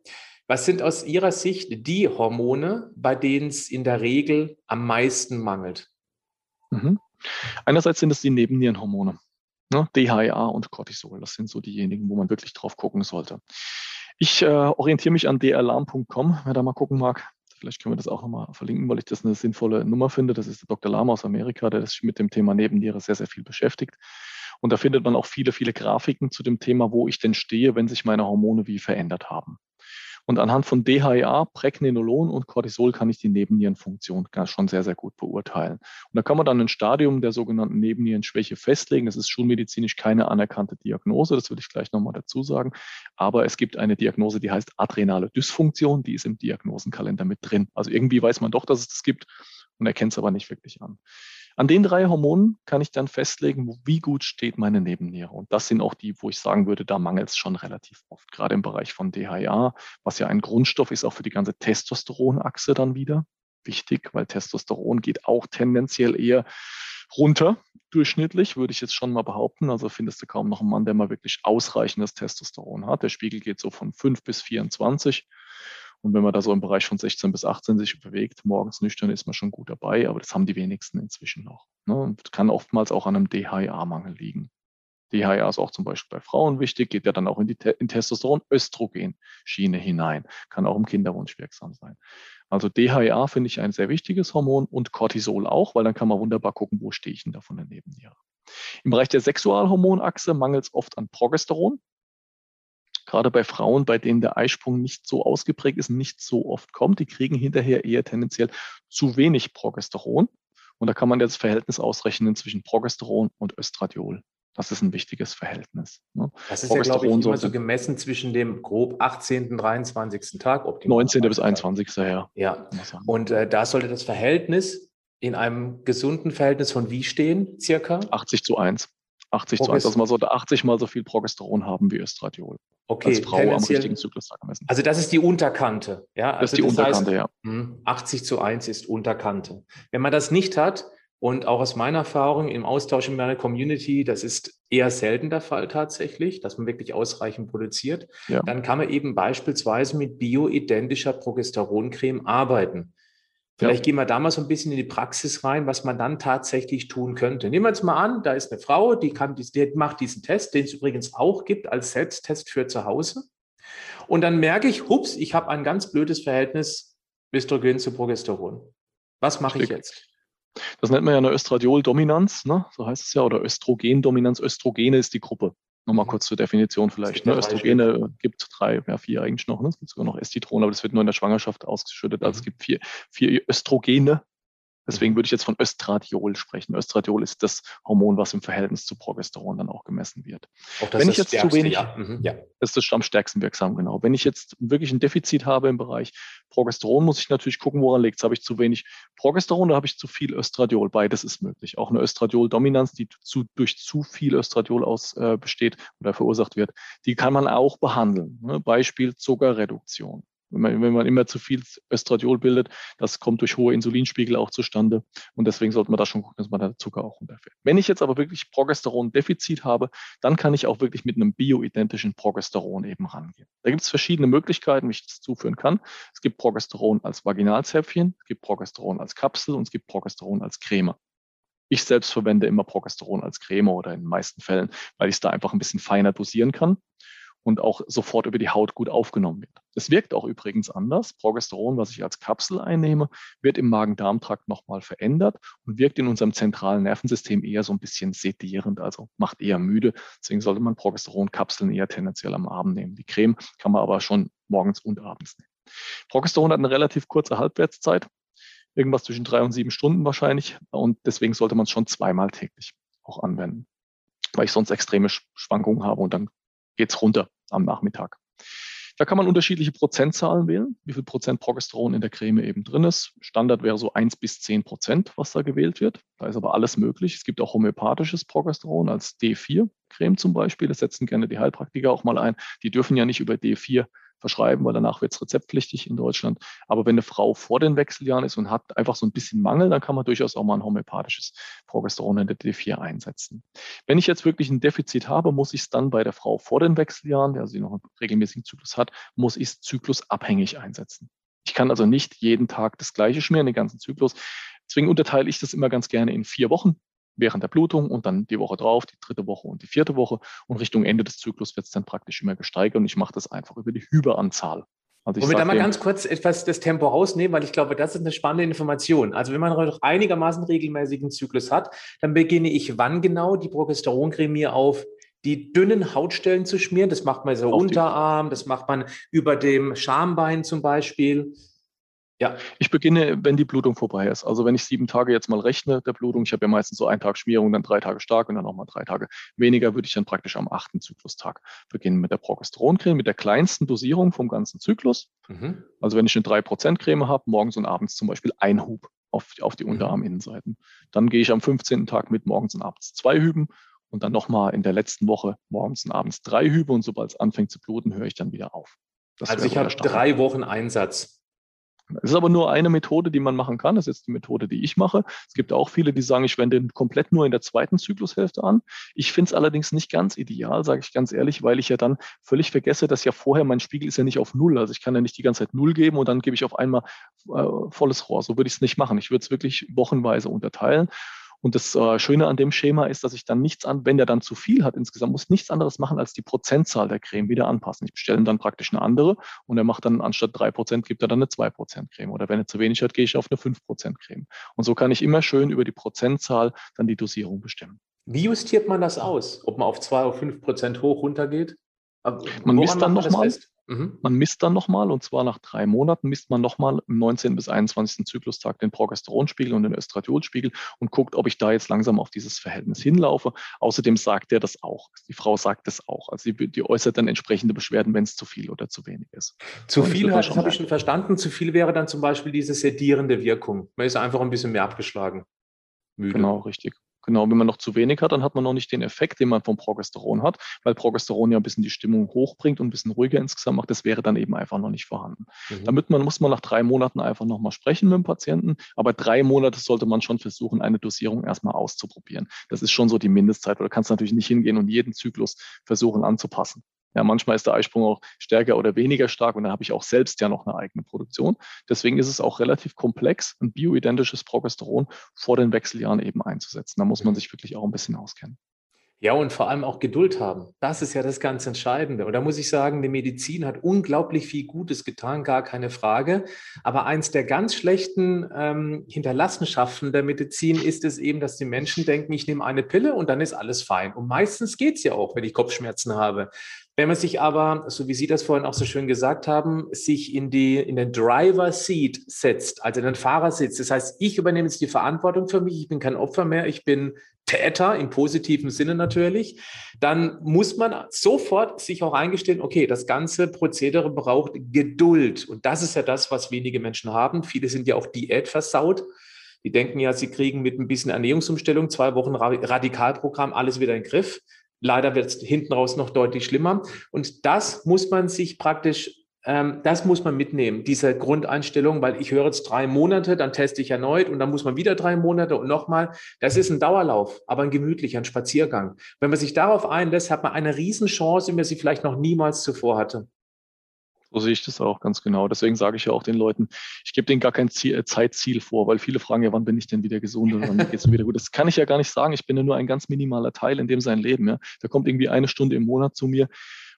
Was sind aus Ihrer Sicht die Hormone, bei denen es in der Regel am meisten mangelt? Mhm. Einerseits sind es die Nebennierenhormone, ne? DHEA und Cortisol. Das sind so diejenigen, wo man wirklich drauf gucken sollte. Ich äh, orientiere mich an dalarm.com, wer da mal gucken mag. Vielleicht können wir das auch nochmal verlinken, weil ich das eine sinnvolle Nummer finde. Das ist der Dr. Lama aus Amerika, der sich mit dem Thema Nebenniere sehr, sehr viel beschäftigt. Und da findet man auch viele, viele Grafiken zu dem Thema, wo ich denn stehe, wenn sich meine Hormone wie verändert haben. Und anhand von DHEA, Pregnenolon und Cortisol kann ich die Nebennierenfunktion schon sehr, sehr gut beurteilen. Und da kann man dann ein Stadium der sogenannten Nebennierenschwäche festlegen. Das ist schulmedizinisch keine anerkannte Diagnose, das will ich gleich nochmal dazu sagen. Aber es gibt eine Diagnose, die heißt adrenale Dysfunktion, die ist im Diagnosenkalender mit drin. Also irgendwie weiß man doch, dass es das gibt und erkennt es aber nicht wirklich an. An den drei Hormonen kann ich dann festlegen, wie gut steht meine Nebenniere. Und das sind auch die, wo ich sagen würde, da mangelt es schon relativ oft, gerade im Bereich von DHA, was ja ein Grundstoff ist, auch für die ganze Testosteronachse dann wieder. Wichtig, weil Testosteron geht auch tendenziell eher runter, durchschnittlich, würde ich jetzt schon mal behaupten. Also findest du kaum noch einen Mann, der mal wirklich ausreichendes Testosteron hat. Der Spiegel geht so von 5 bis 24. Und wenn man da so im Bereich von 16 bis 18 sich bewegt, morgens nüchtern ist man schon gut dabei, aber das haben die wenigsten inzwischen noch. Ne? Und kann oftmals auch an einem DHEA-Mangel liegen. DHEA ist auch zum Beispiel bei Frauen wichtig, geht ja dann auch in die in Testosteron-Östrogen-Schiene hinein, kann auch im Kinderwunsch wirksam sein. Also DHEA finde ich ein sehr wichtiges Hormon und Cortisol auch, weil dann kann man wunderbar gucken, wo stehe ich denn da von der Nebenniere. Im Bereich der Sexualhormonachse mangelt es oft an Progesteron gerade bei Frauen, bei denen der Eisprung nicht so ausgeprägt ist, nicht so oft kommt, die kriegen hinterher eher tendenziell zu wenig Progesteron. Und da kann man jetzt das Verhältnis ausrechnen zwischen Progesteron und Östradiol. Das ist ein wichtiges Verhältnis. Ne? Das ist ja, glaube ich, immer so gemessen zwischen dem grob 18., 23. Tag. 19. bis 21. Ja. ja. Und äh, da sollte das Verhältnis in einem gesunden Verhältnis von wie stehen, circa? 80 zu 1. 80 Progest zu 1. Also man sollte 80 mal so viel Progesteron haben wie Östradiol. Okay, als Frau am richtigen Zyklustag gemessen. Also das ist die Unterkante. Ja? Also das ist die das Unterkante, heißt, ja. 80 hm, zu 1 ist Unterkante. Wenn man das nicht hat, und auch aus meiner Erfahrung im Austausch in meiner Community, das ist eher selten der Fall tatsächlich, dass man wirklich ausreichend produziert, ja. dann kann man eben beispielsweise mit bioidentischer Progesteroncreme arbeiten. Vielleicht ja. gehen wir da mal so ein bisschen in die Praxis rein, was man dann tatsächlich tun könnte. Nehmen wir jetzt mal an, da ist eine Frau, die, kann, die macht diesen Test, den es übrigens auch gibt als Selbsttest für zu Hause. Und dann merke ich, hups, ich habe ein ganz blödes Verhältnis Östrogen zu Progesteron. Was mache ich jetzt? Das nennt man ja eine Östradiol-Dominanz, ne? so heißt es ja, oder Östrogendominanz. Östrogene ist die Gruppe. Nochmal mhm. kurz zur Definition vielleicht. Ne? Östrogene gibt drei, ja, vier eigentlich noch. Ne? Es gibt sogar noch Estitron, aber das wird nur in der Schwangerschaft ausgeschüttet. Also es mhm. gibt vier, vier Östrogene, Deswegen würde ich jetzt von Östradiol sprechen. Östradiol ist das Hormon, was im Verhältnis zu Progesteron dann auch gemessen wird. Auch das Wenn ich jetzt zu wenig, ja. Mhm, ja. ist das am stärksten wirksam, genau. Wenn ich jetzt wirklich ein Defizit habe im Bereich Progesteron, muss ich natürlich gucken, woran liegt es. Habe ich zu wenig Progesteron oder habe ich zu viel Östradiol? Beides ist möglich. Auch eine Östradiol-Dominanz, die zu, durch zu viel Östradiol aus äh, besteht oder verursacht wird, die kann man auch behandeln. Ne? Beispiel Zuckerreduktion. Wenn man, wenn man immer zu viel Östradiol bildet, das kommt durch hohe Insulinspiegel auch zustande. Und deswegen sollte man da schon gucken, dass man der Zucker auch runterfährt. Wenn ich jetzt aber wirklich Progesteron-Defizit habe, dann kann ich auch wirklich mit einem bioidentischen Progesteron eben rangehen. Da gibt es verschiedene Möglichkeiten, wie ich das zuführen kann. Es gibt Progesteron als Vaginalzäpfchen, es gibt Progesteron als Kapsel und es gibt Progesteron als Creme. Ich selbst verwende immer Progesteron als Creme oder in den meisten Fällen, weil ich es da einfach ein bisschen feiner dosieren kann und auch sofort über die Haut gut aufgenommen wird. Es wirkt auch übrigens anders. Progesteron, was ich als Kapsel einnehme, wird im Magen-Darm-Trakt nochmal verändert und wirkt in unserem zentralen Nervensystem eher so ein bisschen sedierend, also macht eher müde. Deswegen sollte man Progesteron-Kapseln eher tendenziell am Abend nehmen. Die Creme kann man aber schon morgens und abends nehmen. Progesteron hat eine relativ kurze Halbwertszeit, irgendwas zwischen drei und sieben Stunden wahrscheinlich. Und deswegen sollte man es schon zweimal täglich auch anwenden, weil ich sonst extreme Schwankungen habe und dann geht's runter am Nachmittag. Da kann man unterschiedliche Prozentzahlen wählen, wie viel Prozent Progesteron in der Creme eben drin ist. Standard wäre so eins bis zehn Prozent, was da gewählt wird. Da ist aber alles möglich. Es gibt auch homöopathisches Progesteron als D4-Creme zum Beispiel. Das setzen gerne die Heilpraktiker auch mal ein. Die dürfen ja nicht über D4 verschreiben, weil danach wird es rezeptpflichtig in Deutschland. Aber wenn eine Frau vor den Wechseljahren ist und hat einfach so ein bisschen Mangel, dann kann man durchaus auch mal ein homöopathisches Progesteron in der D4 einsetzen. Wenn ich jetzt wirklich ein Defizit habe, muss ich es dann bei der Frau vor den Wechseljahren, der sie noch einen regelmäßigen Zyklus hat, muss ich es zyklusabhängig einsetzen. Ich kann also nicht jeden Tag das gleiche schmieren, den ganzen Zyklus. Deswegen unterteile ich das immer ganz gerne in vier Wochen während der Blutung und dann die Woche drauf, die dritte Woche und die vierte Woche. Und Richtung Ende des Zyklus wird es dann praktisch immer gesteigert und ich mache das einfach über die Hyperanzahl. Also Wollen wir da mal ganz kurz etwas das Tempo rausnehmen, weil ich glaube, das ist eine spannende Information. Also wenn man noch einigermaßen regelmäßigen Zyklus hat, dann beginne ich wann genau die Progesteroncreme mir auf die dünnen Hautstellen zu schmieren. Das macht man so Unterarm, das macht man über dem Schambein zum Beispiel. Ja, ich beginne, wenn die Blutung vorbei ist. Also wenn ich sieben Tage jetzt mal rechne der Blutung, ich habe ja meistens so einen Tag Schmierung, dann drei Tage stark und dann nochmal drei Tage weniger, würde ich dann praktisch am achten Zyklustag beginnen mit der Progesteroncreme, mit der kleinsten Dosierung vom ganzen Zyklus. Mhm. Also wenn ich eine 3% Creme habe, morgens und abends zum Beispiel ein Hub auf, auf die mhm. Unterarminnenseiten. Dann gehe ich am 15. Tag mit morgens und abends zwei Hüben und dann nochmal in der letzten Woche morgens und abends drei Hübe und sobald es anfängt zu bluten, höre ich dann wieder auf. Das also ich habe drei Wochen Einsatz. Es ist aber nur eine Methode, die man machen kann. Das ist jetzt die Methode, die ich mache. Es gibt auch viele, die sagen, ich wende den komplett nur in der zweiten Zyklushälfte an. Ich finde es allerdings nicht ganz ideal, sage ich ganz ehrlich, weil ich ja dann völlig vergesse, dass ja vorher mein Spiegel ist ja nicht auf Null. Also ich kann ja nicht die ganze Zeit Null geben und dann gebe ich auf einmal äh, volles Rohr. So würde ich es nicht machen. Ich würde es wirklich wochenweise unterteilen. Und das äh, Schöne an dem Schema ist, dass ich dann nichts an, wenn der dann zu viel hat insgesamt, muss nichts anderes machen, als die Prozentzahl der Creme wieder anpassen. Ich bestelle dann praktisch eine andere und er macht dann anstatt drei Prozent, gibt er dann eine zwei Prozent Creme. Oder wenn er zu wenig hat, gehe ich auf eine fünf Prozent Creme. Und so kann ich immer schön über die Prozentzahl dann die Dosierung bestimmen. Wie justiert man das aus? Ob man auf zwei oder fünf Prozent hoch runter geht? Man misst dann nochmal. Mhm. Man misst dann nochmal, und zwar nach drei Monaten misst man nochmal im 19. bis 21. Zyklustag den Progesteronspiegel und den Östradiolspiegel und guckt, ob ich da jetzt langsam auf dieses Verhältnis hinlaufe. Außerdem sagt er das auch. Die Frau sagt das auch. Also die, die äußert dann entsprechende Beschwerden, wenn es zu viel oder zu wenig ist. Zu viel, das habe ich schon verstanden. Zu viel wäre dann zum Beispiel diese sedierende Wirkung. Man ist einfach ein bisschen mehr abgeschlagen. Müde. Genau, richtig. Genau, wenn man noch zu wenig hat, dann hat man noch nicht den Effekt, den man vom Progesteron hat, weil Progesteron ja ein bisschen die Stimmung hochbringt und ein bisschen ruhiger insgesamt macht. Das wäre dann eben einfach noch nicht vorhanden. Mhm. Damit man, muss man nach drei Monaten einfach nochmal sprechen mit dem Patienten. Aber drei Monate sollte man schon versuchen, eine Dosierung erstmal auszuprobieren. Das ist schon so die Mindestzeit, weil du kannst natürlich nicht hingehen und jeden Zyklus versuchen anzupassen. Ja, manchmal ist der Eisprung auch stärker oder weniger stark und dann habe ich auch selbst ja noch eine eigene Produktion. Deswegen ist es auch relativ komplex, ein bioidentisches Progesteron vor den Wechseljahren eben einzusetzen. Da muss man mhm. sich wirklich auch ein bisschen auskennen. Ja, und vor allem auch Geduld haben. Das ist ja das ganz Entscheidende. Und da muss ich sagen, die Medizin hat unglaublich viel Gutes getan, gar keine Frage. Aber eins der ganz schlechten ähm, Hinterlassenschaften der Medizin ist es eben, dass die Menschen denken, ich nehme eine Pille und dann ist alles fein. Und meistens geht es ja auch, wenn ich Kopfschmerzen habe. Wenn man sich aber, so wie Sie das vorhin auch so schön gesagt haben, sich in, die, in den Driver Seat setzt, also in den Fahrersitz, das heißt, ich übernehme jetzt die Verantwortung für mich, ich bin kein Opfer mehr, ich bin Täter im positiven Sinne natürlich, dann muss man sofort sich auch eingestehen, okay, das ganze Prozedere braucht Geduld. Und das ist ja das, was wenige Menschen haben. Viele sind ja auch Diät versaut. Die denken ja, sie kriegen mit ein bisschen Ernährungsumstellung, zwei Wochen Radikalprogramm alles wieder in den Griff. Leider wird es hinten raus noch deutlich schlimmer. Und das muss man sich praktisch, ähm, das muss man mitnehmen, diese Grundeinstellung, weil ich höre jetzt drei Monate, dann teste ich erneut und dann muss man wieder drei Monate und nochmal. Das ist ein Dauerlauf, aber ein gemütlicher, ein Spaziergang. Wenn man sich darauf einlässt, hat man eine Riesenchance, wie man sie vielleicht noch niemals zuvor hatte. So sehe ich das auch ganz genau. Deswegen sage ich ja auch den Leuten, ich gebe denen gar kein Ziel, äh, Zeitziel vor, weil viele fragen ja, wann bin ich denn wieder gesund und wann geht es wieder gut. Das kann ich ja gar nicht sagen. Ich bin ja nur ein ganz minimaler Teil in dem sein Leben. Ja. Da kommt irgendwie eine Stunde im Monat zu mir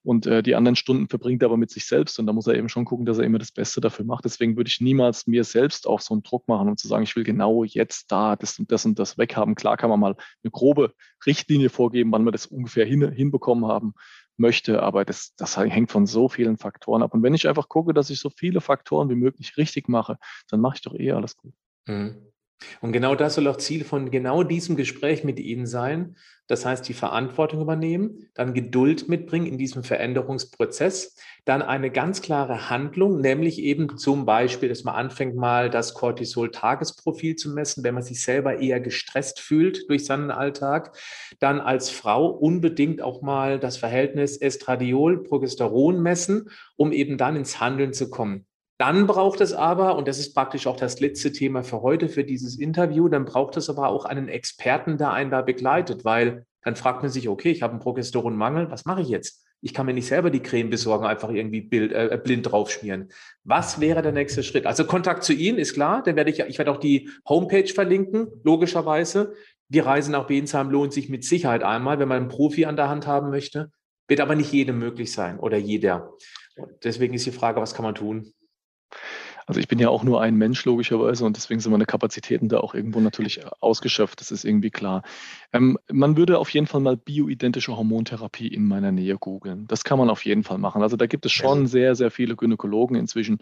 und äh, die anderen Stunden verbringt er aber mit sich selbst und da muss er eben schon gucken, dass er immer das Beste dafür macht. Deswegen würde ich niemals mir selbst auch so einen Druck machen, um zu sagen, ich will genau jetzt da das und das und das weghaben. Klar kann man mal eine grobe Richtlinie vorgeben, wann wir das ungefähr hin, hinbekommen haben möchte, aber das, das hängt von so vielen Faktoren ab. Und wenn ich einfach gucke, dass ich so viele Faktoren wie möglich richtig mache, dann mache ich doch eh alles gut. Mhm. Und genau das soll auch Ziel von genau diesem Gespräch mit Ihnen sein. Das heißt, die Verantwortung übernehmen, dann Geduld mitbringen in diesem Veränderungsprozess, dann eine ganz klare Handlung, nämlich eben zum Beispiel, dass man anfängt mal das Cortisol-Tagesprofil zu messen, wenn man sich selber eher gestresst fühlt durch seinen Alltag. Dann als Frau unbedingt auch mal das Verhältnis Estradiol-Progesteron messen, um eben dann ins Handeln zu kommen. Dann braucht es aber, und das ist praktisch auch das letzte Thema für heute, für dieses Interview, dann braucht es aber auch einen Experten, der einen da begleitet, weil dann fragt man sich, okay, ich habe einen Progesteronmangel, was mache ich jetzt? Ich kann mir nicht selber die Creme besorgen, einfach irgendwie Bild, äh, blind draufschmieren. Was wäre der nächste Schritt? Also Kontakt zu Ihnen ist klar, dann werde ich, ich werde auch die Homepage verlinken, logischerweise. Die Reise nach Bensheim lohnt sich mit Sicherheit einmal, wenn man einen Profi an der Hand haben möchte. Wird aber nicht jedem möglich sein oder jeder. Und deswegen ist die Frage, was kann man tun? Also ich bin ja auch nur ein Mensch logischerweise und deswegen sind meine Kapazitäten da auch irgendwo natürlich ausgeschöpft, das ist irgendwie klar. Ähm, man würde auf jeden Fall mal bioidentische Hormontherapie in meiner Nähe googeln. Das kann man auf jeden Fall machen. Also da gibt es schon sehr, sehr viele Gynäkologen inzwischen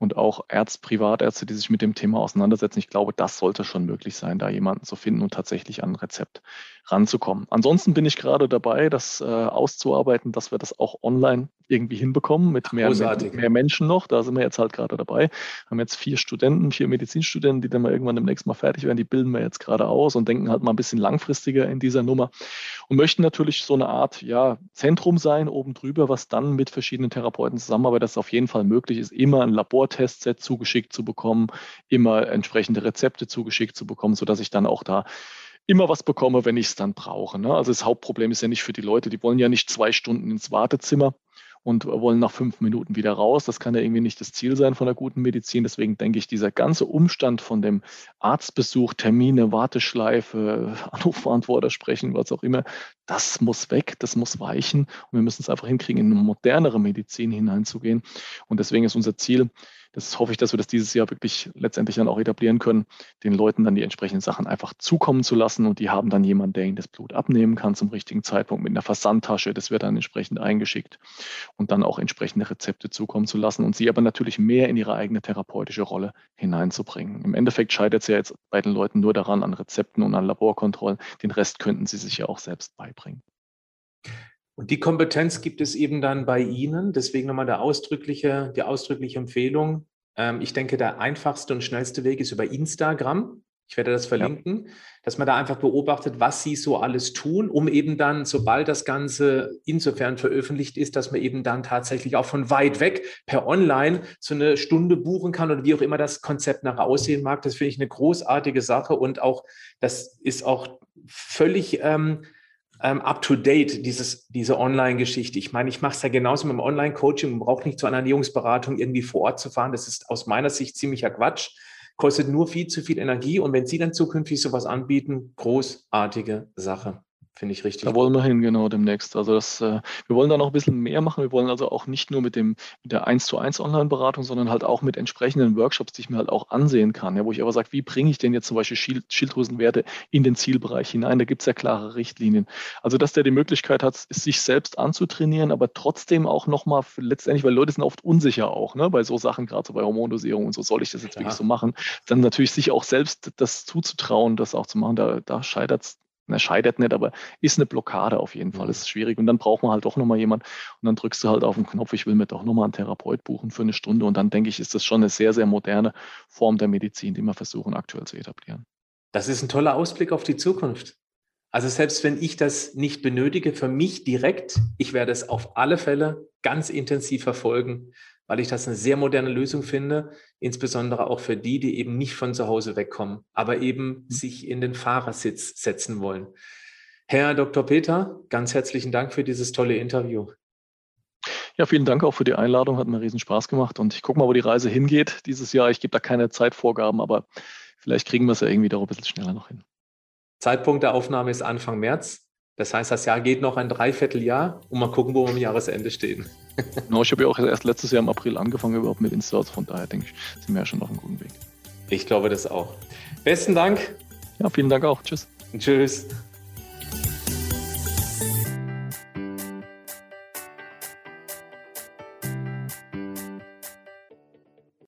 und auch Ärzte, Privatärzte, die sich mit dem Thema auseinandersetzen. Ich glaube, das sollte schon möglich sein, da jemanden zu finden und tatsächlich an ein Rezept ranzukommen. Ansonsten bin ich gerade dabei, das äh, auszuarbeiten, dass wir das auch online irgendwie hinbekommen mit mehr, mehr, Menschen noch. Da sind wir jetzt halt gerade dabei. Haben jetzt vier Studenten, vier Medizinstudenten, die dann mal irgendwann demnächst mal fertig werden. Die bilden wir jetzt gerade aus und denken halt mal ein bisschen langfristiger in dieser Nummer und möchten natürlich so eine Art ja, Zentrum sein oben drüber, was dann mit verschiedenen Therapeuten zusammenarbeitet, dass es auf jeden Fall möglich ist, immer ein Labortestset zugeschickt zu bekommen, immer entsprechende Rezepte zugeschickt zu bekommen, sodass ich dann auch da immer was bekomme, wenn ich es dann brauche. Ne? Also das Hauptproblem ist ja nicht für die Leute, die wollen ja nicht zwei Stunden ins Wartezimmer und wollen nach fünf Minuten wieder raus. Das kann ja irgendwie nicht das Ziel sein von der guten Medizin. Deswegen denke ich, dieser ganze Umstand von dem Arztbesuch, Termine, Warteschleife, [LAUGHS] Anrufverantworter sprechen, was auch immer, das muss weg, das muss weichen. Und wir müssen es einfach hinkriegen, in eine modernere Medizin hineinzugehen. Und deswegen ist unser Ziel, das hoffe ich, dass wir das dieses Jahr wirklich letztendlich dann auch etablieren können, den Leuten dann die entsprechenden Sachen einfach zukommen zu lassen und die haben dann jemanden, der ihnen das Blut abnehmen kann zum richtigen Zeitpunkt mit einer Versandtasche. Das wird dann entsprechend eingeschickt und dann auch entsprechende Rezepte zukommen zu lassen und sie aber natürlich mehr in ihre eigene therapeutische Rolle hineinzubringen. Im Endeffekt scheitert es ja jetzt bei den Leuten nur daran, an Rezepten und an Laborkontrollen. Den Rest könnten sie sich ja auch selbst beibringen. Und die Kompetenz gibt es eben dann bei Ihnen. Deswegen nochmal der ausdrückliche, die ausdrückliche Empfehlung. Ähm, ich denke, der einfachste und schnellste Weg ist über Instagram. Ich werde das verlinken, ja. dass man da einfach beobachtet, was Sie so alles tun, um eben dann, sobald das Ganze insofern veröffentlicht ist, dass man eben dann tatsächlich auch von weit weg per Online so eine Stunde buchen kann oder wie auch immer das Konzept nachher aussehen mag. Das finde ich eine großartige Sache und auch, das ist auch völlig ähm, ähm, up-to-date, dieses, diese Online-Geschichte. Ich meine, ich mache es ja genauso mit dem Online-Coaching. Man braucht nicht zu einer Ernährungsberatung irgendwie vor Ort zu fahren. Das ist aus meiner Sicht ziemlicher Quatsch. Kostet nur viel zu viel Energie. Und wenn Sie dann zukünftig sowas anbieten, großartige Sache. Finde ich richtig. Da wollen wir hin, genau, demnächst. Also das, äh, wir wollen da noch ein bisschen mehr machen. Wir wollen also auch nicht nur mit, dem, mit der 1 zu 1 Online-Beratung, sondern halt auch mit entsprechenden Workshops, die ich mir halt auch ansehen kann. Ja, wo ich aber sage, wie bringe ich denn jetzt zum Beispiel Schild, Schilddrüsenwerte in den Zielbereich hinein? Da gibt es ja klare Richtlinien. Also, dass der die Möglichkeit hat, sich selbst anzutrainieren, aber trotzdem auch nochmal letztendlich, weil Leute sind oft unsicher auch, ne, bei so Sachen, gerade so bei Hormondosierung und so, soll ich das jetzt ja. wirklich so machen? Dann natürlich sich auch selbst das zuzutrauen, das auch zu machen, da, da scheitert es er scheitert nicht, aber ist eine Blockade auf jeden Fall. Das mhm. ist schwierig. Und dann braucht man halt doch nochmal jemand und dann drückst du halt auf den Knopf, ich will mir doch nochmal einen Therapeut buchen für eine Stunde. Und dann denke ich, ist das schon eine sehr, sehr moderne Form der Medizin, die wir versuchen aktuell zu etablieren. Das ist ein toller Ausblick auf die Zukunft. Also selbst wenn ich das nicht benötige, für mich direkt, ich werde es auf alle Fälle ganz intensiv verfolgen, weil ich das eine sehr moderne Lösung finde, insbesondere auch für die, die eben nicht von zu Hause wegkommen, aber eben mhm. sich in den Fahrersitz setzen wollen. Herr Dr. Peter, ganz herzlichen Dank für dieses tolle Interview. Ja, vielen Dank auch für die Einladung, hat mir riesen Spaß gemacht und ich gucke mal, wo die Reise hingeht dieses Jahr. Ich gebe da keine Zeitvorgaben, aber vielleicht kriegen wir es ja irgendwie da ein bisschen schneller noch hin. Zeitpunkt der Aufnahme ist Anfang März. Das heißt, das Jahr geht noch ein Dreivierteljahr und mal gucken, wo wir am Jahresende stehen. [LAUGHS] no, ich habe ja auch erst letztes Jahr im April angefangen überhaupt mit Insta, also von daher denke ich, sind wir ja schon auf einem guten Weg. Ich glaube das auch. Besten Dank. Ja, vielen Dank auch. Tschüss. Tschüss.